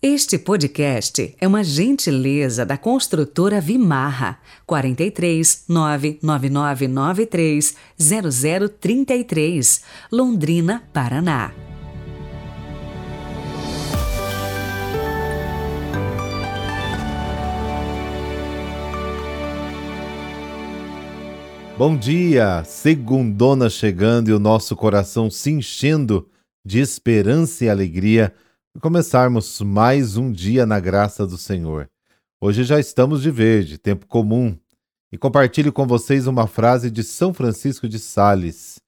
Este podcast é uma gentileza da construtora Vimarra 43 99993 0033, Londrina, Paraná. Bom dia, segundona chegando e o nosso coração se enchendo de esperança e alegria começarmos mais um dia na graça do Senhor. Hoje já estamos de verde, tempo comum, e compartilho com vocês uma frase de São Francisco de Sales,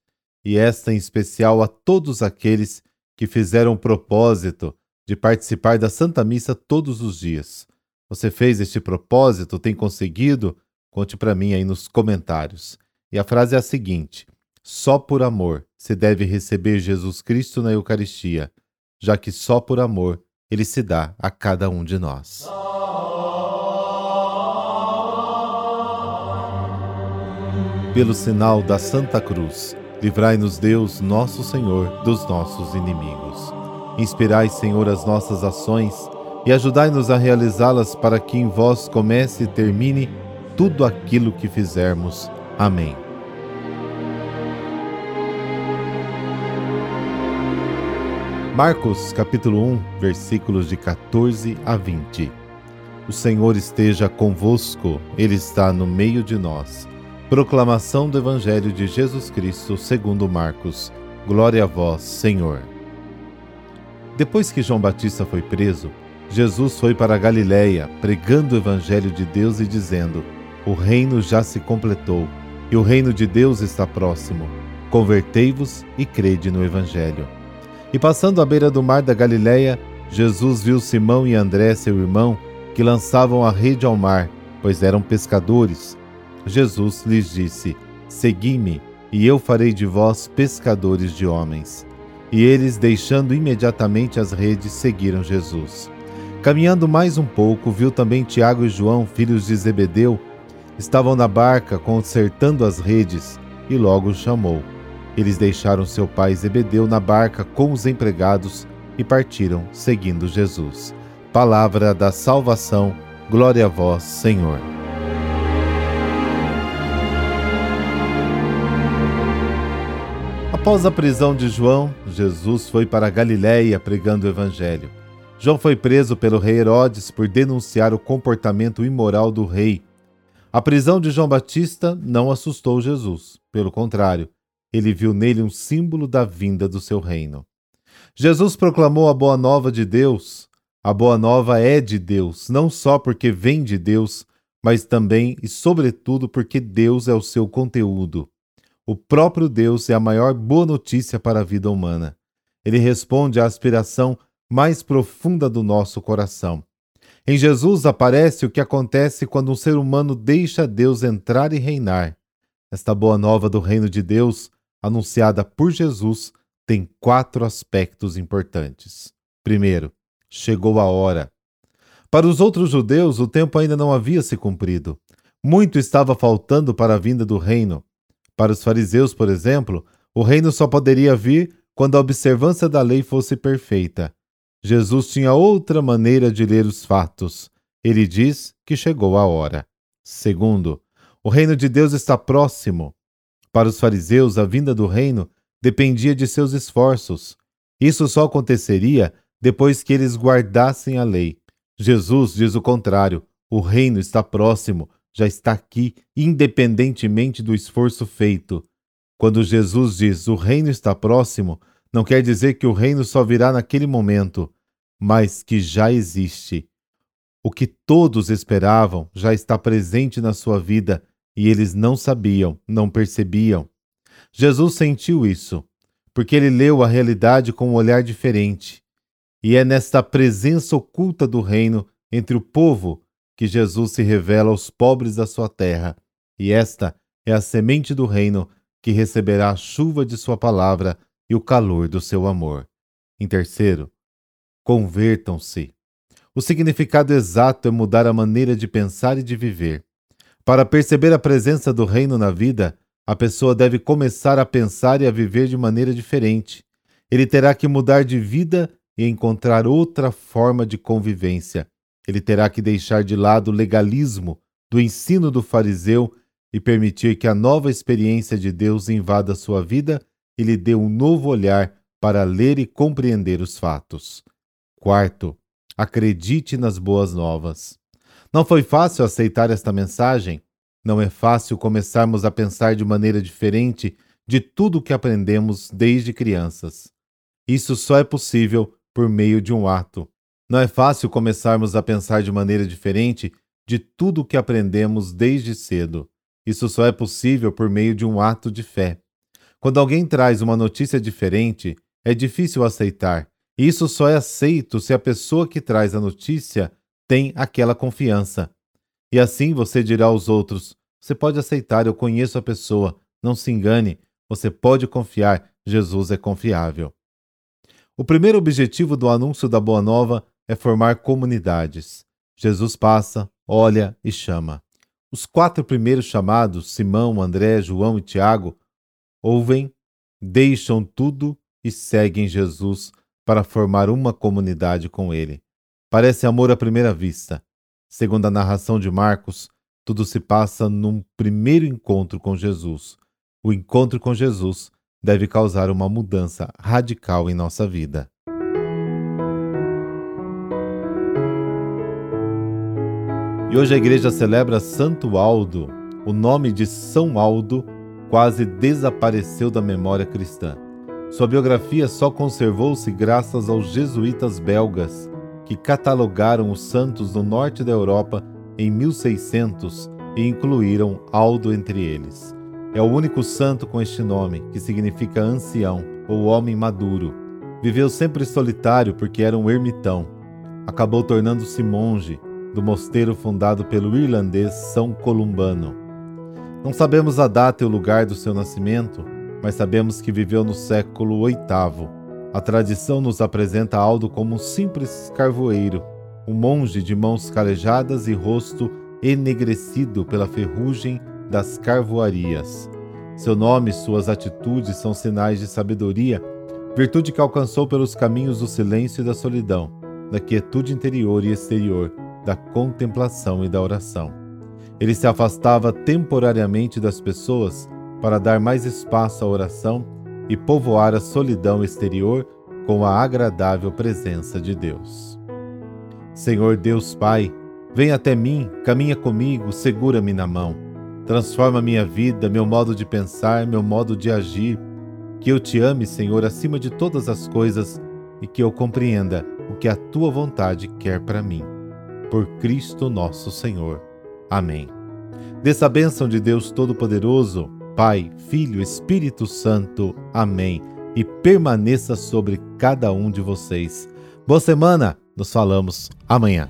e esta em especial a todos aqueles que fizeram o propósito de participar da Santa Missa todos os dias. Você fez este propósito? Tem conseguido? Conte para mim aí nos comentários. E a frase é a seguinte: Só por amor se deve receber Jesus Cristo na Eucaristia já que só por amor ele se dá a cada um de nós. Pelo sinal da Santa Cruz, livrai-nos Deus, nosso Senhor, dos nossos inimigos. Inspirai, Senhor, as nossas ações e ajudai-nos a realizá-las para que em vós comece e termine tudo aquilo que fizermos. Amém. Marcos capítulo 1, versículos de 14 a 20. O Senhor esteja convosco, Ele está no meio de nós. Proclamação do Evangelho de Jesus Cristo segundo Marcos. Glória a vós, Senhor. Depois que João Batista foi preso, Jesus foi para Galiléia, pregando o Evangelho de Deus e dizendo: O reino já se completou, e o reino de Deus está próximo. Convertei-vos e crede no Evangelho. E passando à beira do mar da Galiléia, Jesus viu Simão e André, seu irmão, que lançavam a rede ao mar, pois eram pescadores. Jesus lhes disse: Segui-me, e eu farei de vós pescadores de homens. E eles, deixando imediatamente as redes, seguiram Jesus. Caminhando mais um pouco, viu também Tiago e João, filhos de Zebedeu, estavam na barca consertando as redes, e logo chamou. Eles deixaram seu pai Zebedeu na barca com os empregados e partiram, seguindo Jesus. Palavra da salvação, glória a vós, Senhor. Após a prisão de João, Jesus foi para Galiléia pregando o evangelho. João foi preso pelo rei Herodes por denunciar o comportamento imoral do rei. A prisão de João Batista não assustou Jesus, pelo contrário, ele viu nele um símbolo da vinda do seu reino. Jesus proclamou a boa nova de Deus. A boa nova é de Deus, não só porque vem de Deus, mas também e sobretudo porque Deus é o seu conteúdo. O próprio Deus é a maior boa notícia para a vida humana. Ele responde à aspiração mais profunda do nosso coração. Em Jesus aparece o que acontece quando um ser humano deixa Deus entrar e reinar. Esta boa nova do reino de Deus anunciada por Jesus tem quatro aspectos importantes. Primeiro, chegou a hora. Para os outros judeus, o tempo ainda não havia se cumprido. Muito estava faltando para a vinda do reino. Para os fariseus, por exemplo, o reino só poderia vir quando a observância da lei fosse perfeita. Jesus tinha outra maneira de ler os fatos. Ele diz que chegou a hora. Segundo, o reino de Deus está próximo. Para os fariseus, a vinda do reino dependia de seus esforços. Isso só aconteceria depois que eles guardassem a lei. Jesus diz o contrário: o reino está próximo, já está aqui, independentemente do esforço feito. Quando Jesus diz o reino está próximo, não quer dizer que o reino só virá naquele momento, mas que já existe. O que todos esperavam já está presente na sua vida e eles não sabiam, não percebiam. Jesus sentiu isso, porque ele leu a realidade com um olhar diferente. E é nesta presença oculta do reino entre o povo que Jesus se revela aos pobres da sua terra, e esta é a semente do reino que receberá a chuva de sua palavra e o calor do seu amor. Em terceiro, convertam-se. O significado exato é mudar a maneira de pensar e de viver. Para perceber a presença do reino na vida, a pessoa deve começar a pensar e a viver de maneira diferente. Ele terá que mudar de vida e encontrar outra forma de convivência. Ele terá que deixar de lado o legalismo do ensino do fariseu e permitir que a nova experiência de Deus invada sua vida e lhe dê um novo olhar para ler e compreender os fatos. Quarto, acredite nas boas novas. Não foi fácil aceitar esta mensagem? Não é fácil começarmos a pensar de maneira diferente de tudo o que aprendemos desde crianças. Isso só é possível por meio de um ato. Não é fácil começarmos a pensar de maneira diferente de tudo o que aprendemos desde cedo. Isso só é possível por meio de um ato de fé. Quando alguém traz uma notícia diferente, é difícil aceitar. Isso só é aceito se a pessoa que traz a notícia tem aquela confiança. E assim você dirá aos outros: Você pode aceitar, eu conheço a pessoa, não se engane, você pode confiar, Jesus é confiável. O primeiro objetivo do anúncio da Boa Nova é formar comunidades. Jesus passa, olha e chama. Os quatro primeiros chamados, Simão, André, João e Tiago, ouvem, deixam tudo e seguem Jesus para formar uma comunidade com ele. Parece amor à primeira vista. Segundo a narração de Marcos, tudo se passa num primeiro encontro com Jesus. O encontro com Jesus deve causar uma mudança radical em nossa vida. E hoje a igreja celebra Santo Aldo. O nome de São Aldo quase desapareceu da memória cristã. Sua biografia só conservou-se graças aos jesuítas belgas, que catalogaram os santos do norte da Europa em 1600 e incluíram Aldo entre eles. É o único santo com este nome, que significa ancião ou homem maduro. Viveu sempre solitário porque era um ermitão. Acabou tornando-se monge do mosteiro fundado pelo irlandês São Columbano. Não sabemos a data e o lugar do seu nascimento, mas sabemos que viveu no século VIII. A tradição nos apresenta Aldo como um simples carvoeiro, um monge de mãos calejadas e rosto enegrecido pela ferrugem das carvoarias. Seu nome e suas atitudes são sinais de sabedoria, virtude que alcançou pelos caminhos do silêncio e da solidão, da quietude interior e exterior, da contemplação e da oração. Ele se afastava temporariamente das pessoas para dar mais espaço à oração e povoar a solidão exterior com a agradável presença de Deus. Senhor Deus Pai, vem até mim, caminha comigo, segura-me na mão. Transforma minha vida, meu modo de pensar, meu modo de agir. Que eu te ame, Senhor, acima de todas as coisas e que eu compreenda o que a tua vontade quer para mim por Cristo nosso Senhor. Amém. Dessa bênção de Deus Todo-Poderoso, Pai, Filho, Espírito Santo. Amém. E permaneça sobre cada um de vocês. Boa semana, nos falamos amanhã.